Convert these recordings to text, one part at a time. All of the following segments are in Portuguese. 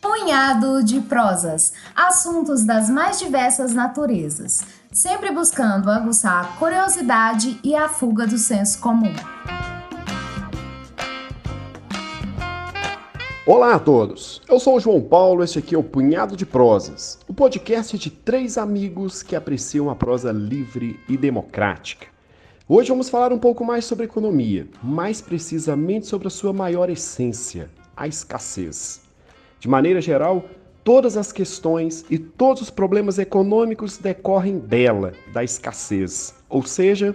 Punhado de prosas, assuntos das mais diversas naturezas, sempre buscando aguçar a curiosidade e a fuga do senso comum. Olá a todos, eu sou o João Paulo, este aqui é o Punhado de Prosas, o podcast de três amigos que apreciam a prosa livre e democrática. Hoje vamos falar um pouco mais sobre economia, mais precisamente sobre a sua maior essência, a escassez. De maneira geral, todas as questões e todos os problemas econômicos decorrem dela, da escassez, ou seja,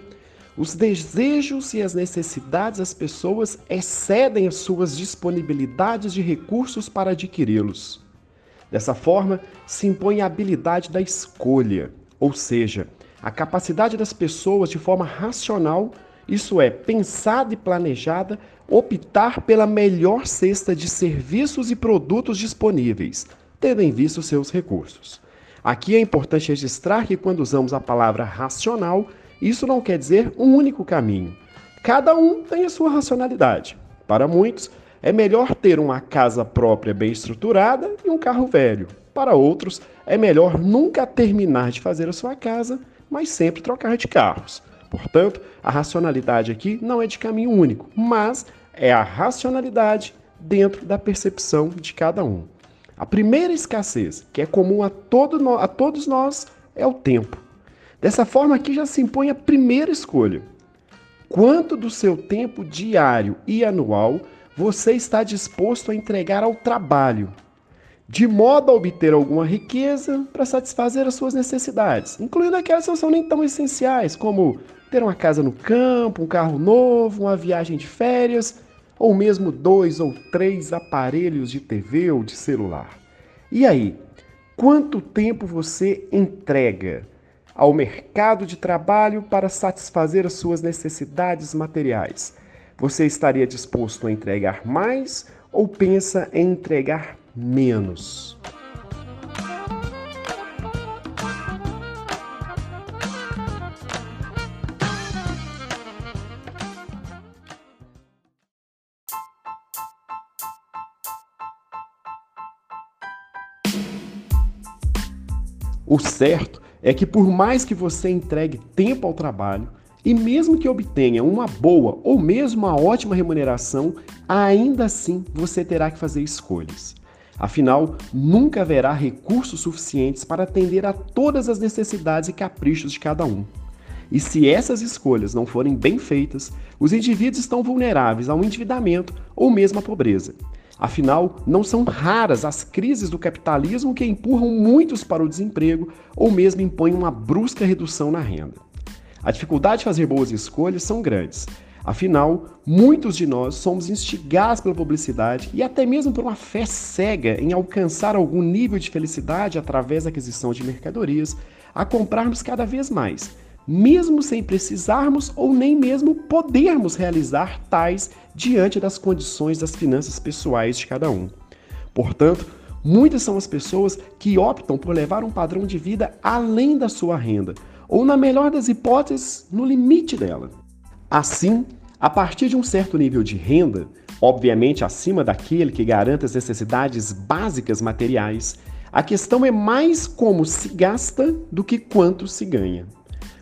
os desejos e as necessidades das pessoas excedem as suas disponibilidades de recursos para adquiri-los. Dessa forma, se impõe a habilidade da escolha, ou seja, a capacidade das pessoas de forma racional, isso é, pensada e planejada, optar pela melhor cesta de serviços e produtos disponíveis, tendo em vista os seus recursos. Aqui é importante registrar que quando usamos a palavra racional, isso não quer dizer um único caminho. Cada um tem a sua racionalidade. Para muitos, é melhor ter uma casa própria bem estruturada e um carro velho. Para outros, é melhor nunca terminar de fazer a sua casa, mas sempre trocar de carros. Portanto, a racionalidade aqui não é de caminho único, mas é a racionalidade dentro da percepção de cada um. A primeira escassez, que é comum a, todo a todos nós, é o tempo. Dessa forma, aqui já se impõe a primeira escolha. Quanto do seu tempo diário e anual você está disposto a entregar ao trabalho, de modo a obter alguma riqueza para satisfazer as suas necessidades, incluindo aquelas que não são nem tão essenciais, como ter uma casa no campo, um carro novo, uma viagem de férias, ou mesmo dois ou três aparelhos de TV ou de celular. E aí, quanto tempo você entrega ao mercado de trabalho para satisfazer as suas necessidades materiais. Você estaria disposto a entregar mais ou pensa em entregar menos? O certo é que por mais que você entregue tempo ao trabalho e mesmo que obtenha uma boa ou mesmo uma ótima remuneração, ainda assim você terá que fazer escolhas. Afinal, nunca haverá recursos suficientes para atender a todas as necessidades e caprichos de cada um. E se essas escolhas não forem bem feitas, os indivíduos estão vulneráveis ao endividamento ou mesmo à pobreza. Afinal, não são raras as crises do capitalismo que empurram muitos para o desemprego ou mesmo impõem uma brusca redução na renda. A dificuldade de fazer boas escolhas são grandes. Afinal, muitos de nós somos instigados pela publicidade e até mesmo por uma fé cega em alcançar algum nível de felicidade através da aquisição de mercadorias, a comprarmos cada vez mais, mesmo sem precisarmos ou nem mesmo podermos realizar tais diante das condições das finanças pessoais de cada um. Portanto, muitas são as pessoas que optam por levar um padrão de vida além da sua renda, ou, na melhor das hipóteses, no limite dela. Assim, a partir de um certo nível de renda, obviamente acima daquele que garanta as necessidades básicas materiais, a questão é mais como se gasta do que quanto se ganha.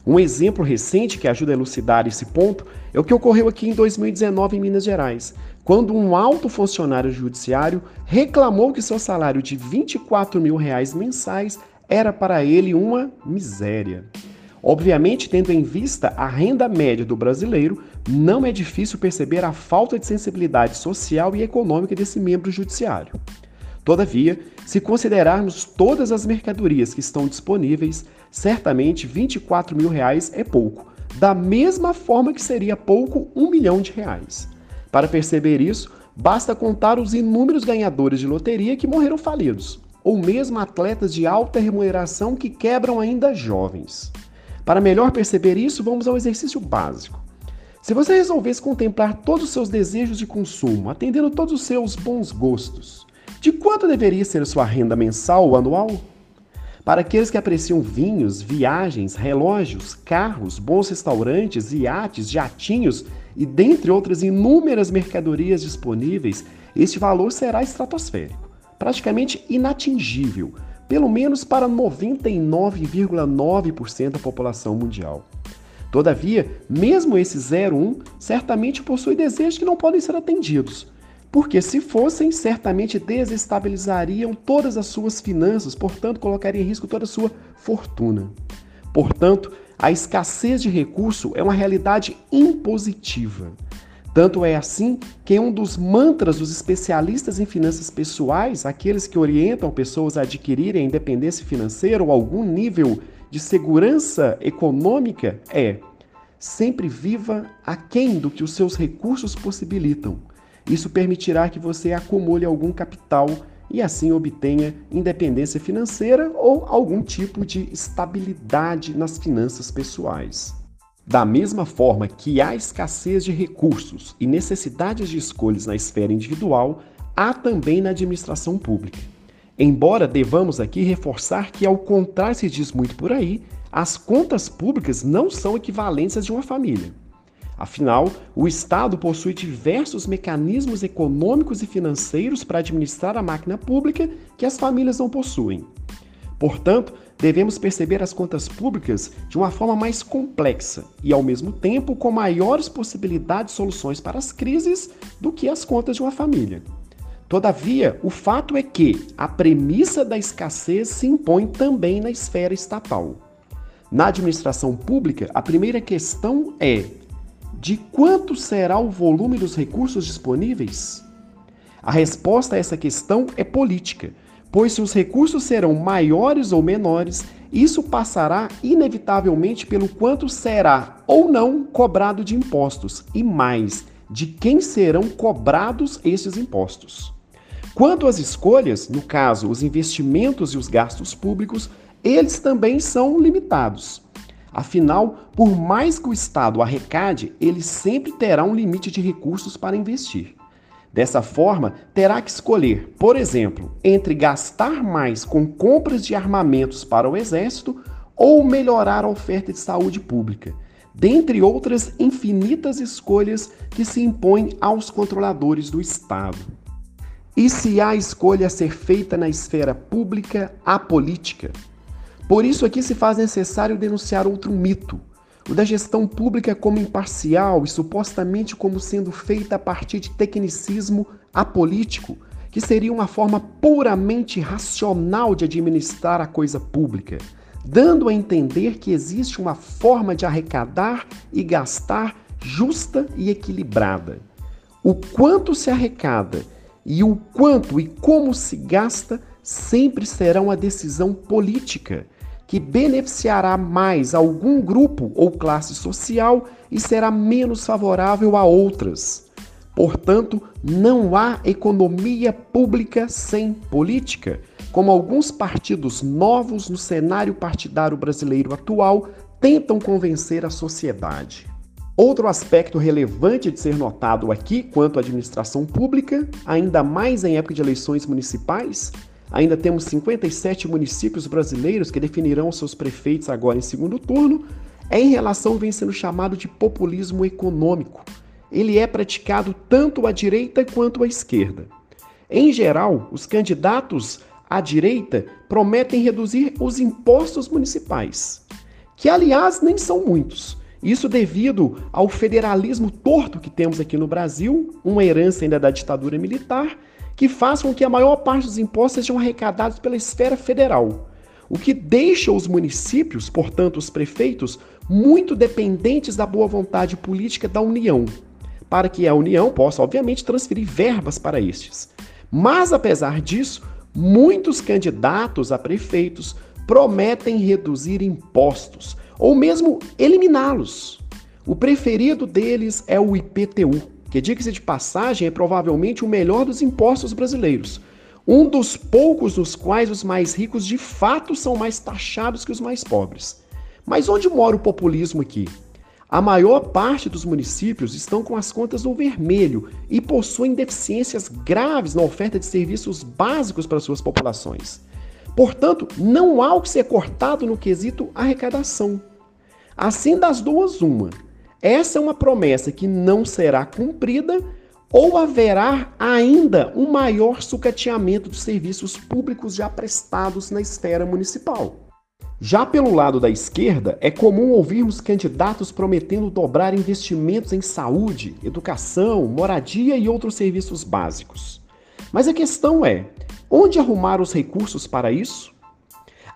Um exemplo recente que ajuda a elucidar esse ponto é o que ocorreu aqui em 2019 em Minas Gerais, quando um alto funcionário judiciário reclamou que seu salário de 24 mil reais mensais era para ele uma miséria. Obviamente, tendo em vista a renda média do brasileiro, não é difícil perceber a falta de sensibilidade social e econômica desse membro judiciário. Todavia, se considerarmos todas as mercadorias que estão disponíveis, certamente 24 mil reais é pouco, da mesma forma que seria pouco um milhão de reais. Para perceber isso, basta contar os inúmeros ganhadores de loteria que morreram falidos, ou mesmo atletas de alta remuneração que quebram ainda jovens. Para melhor perceber isso, vamos ao exercício básico. Se você resolvesse contemplar todos os seus desejos de consumo, atendendo todos os seus bons gostos, de quanto deveria ser sua renda mensal ou anual? Para aqueles que apreciam vinhos, viagens, relógios, carros, bons restaurantes, iates, jatinhos e dentre outras inúmeras mercadorias disponíveis, este valor será estratosférico, praticamente inatingível, pelo menos para 99,9% da população mundial. Todavia, mesmo esse 01 certamente possui desejos que não podem ser atendidos, porque se fossem, certamente desestabilizariam todas as suas finanças, portanto, colocaria em risco toda a sua fortuna. Portanto, a escassez de recurso é uma realidade impositiva. Tanto é assim que um dos mantras dos especialistas em finanças pessoais, aqueles que orientam pessoas a adquirirem independência financeira ou algum nível de segurança econômica, é: sempre viva aquém do que os seus recursos possibilitam isso permitirá que você acumule algum capital e assim obtenha independência financeira ou algum tipo de estabilidade nas finanças pessoais. Da mesma forma que há escassez de recursos e necessidades de escolhas na esfera individual, há também na administração pública. Embora devamos aqui reforçar que, ao contrário se diz muito por aí, as contas públicas não são equivalentes às de uma família. Afinal, o Estado possui diversos mecanismos econômicos e financeiros para administrar a máquina pública que as famílias não possuem. Portanto, devemos perceber as contas públicas de uma forma mais complexa e, ao mesmo tempo, com maiores possibilidades de soluções para as crises do que as contas de uma família. Todavia, o fato é que a premissa da escassez se impõe também na esfera estatal. Na administração pública, a primeira questão é de quanto será o volume dos recursos disponíveis? A resposta a essa questão é política, pois se os recursos serão maiores ou menores, isso passará inevitavelmente pelo quanto será ou não cobrado de impostos e mais, de quem serão cobrados esses impostos. Quanto às escolhas, no caso, os investimentos e os gastos públicos, eles também são limitados. Afinal, por mais que o Estado arrecade, ele sempre terá um limite de recursos para investir. Dessa forma, terá que escolher, por exemplo, entre gastar mais com compras de armamentos para o Exército ou melhorar a oferta de saúde pública, dentre outras infinitas escolhas que se impõem aos controladores do Estado. E se há escolha a ser feita na esfera pública, há política. Por isso aqui se faz necessário denunciar outro mito, o da gestão pública como imparcial e supostamente como sendo feita a partir de tecnicismo apolítico, que seria uma forma puramente racional de administrar a coisa pública, dando a entender que existe uma forma de arrecadar e gastar justa e equilibrada. O quanto se arrecada e o quanto e como se gasta sempre será uma decisão política que beneficiará mais algum grupo ou classe social e será menos favorável a outras. Portanto, não há economia pública sem política, como alguns partidos novos no cenário partidário brasileiro atual tentam convencer a sociedade. Outro aspecto relevante de ser notado aqui quanto à administração pública, ainda mais em época de eleições municipais, Ainda temos 57 municípios brasileiros que definirão seus prefeitos agora em segundo turno. É em relação vem sendo chamado de populismo econômico. Ele é praticado tanto à direita quanto à esquerda. Em geral, os candidatos à direita prometem reduzir os impostos municipais, que aliás nem são muitos. Isso devido ao federalismo torto que temos aqui no Brasil, uma herança ainda da ditadura militar, que faz com que a maior parte dos impostos sejam arrecadados pela esfera federal, o que deixa os municípios, portanto os prefeitos, muito dependentes da boa vontade política da União, para que a União possa, obviamente, transferir verbas para estes. Mas, apesar disso, muitos candidatos a prefeitos prometem reduzir impostos ou mesmo eliminá-los. O preferido deles é o IPTU, que, diga-se de passagem, é provavelmente o melhor dos impostos brasileiros. Um dos poucos nos quais os mais ricos de fato são mais taxados que os mais pobres. Mas onde mora o populismo aqui? A maior parte dos municípios estão com as contas no vermelho e possuem deficiências graves na oferta de serviços básicos para suas populações. Portanto, não há o que ser cortado no quesito arrecadação. Assim, das duas, uma. Essa é uma promessa que não será cumprida ou haverá ainda um maior sucateamento dos serviços públicos já prestados na esfera municipal. Já pelo lado da esquerda, é comum ouvirmos candidatos prometendo dobrar investimentos em saúde, educação, moradia e outros serviços básicos. Mas a questão é: onde arrumar os recursos para isso?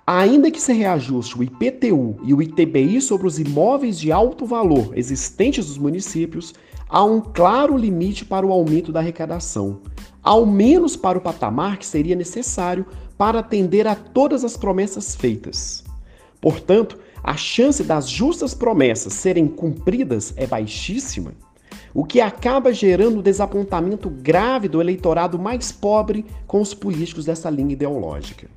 Ainda que se reajuste o IPTU e o ITBI sobre os imóveis de alto valor existentes nos municípios, há um claro limite para o aumento da arrecadação, ao menos para o patamar que seria necessário para atender a todas as promessas feitas. Portanto, a chance das justas promessas serem cumpridas é baixíssima, o que acaba gerando desapontamento grave do eleitorado mais pobre com os políticos dessa linha ideológica.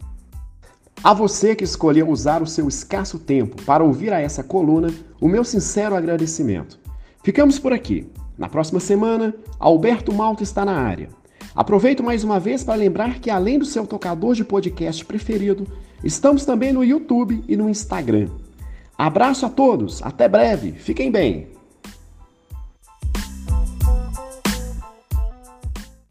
A você que escolheu usar o seu escasso tempo para ouvir a essa coluna, o meu sincero agradecimento. Ficamos por aqui. Na próxima semana, Alberto Malta está na área. Aproveito mais uma vez para lembrar que, além do seu tocador de podcast preferido, estamos também no YouTube e no Instagram. Abraço a todos, até breve, fiquem bem!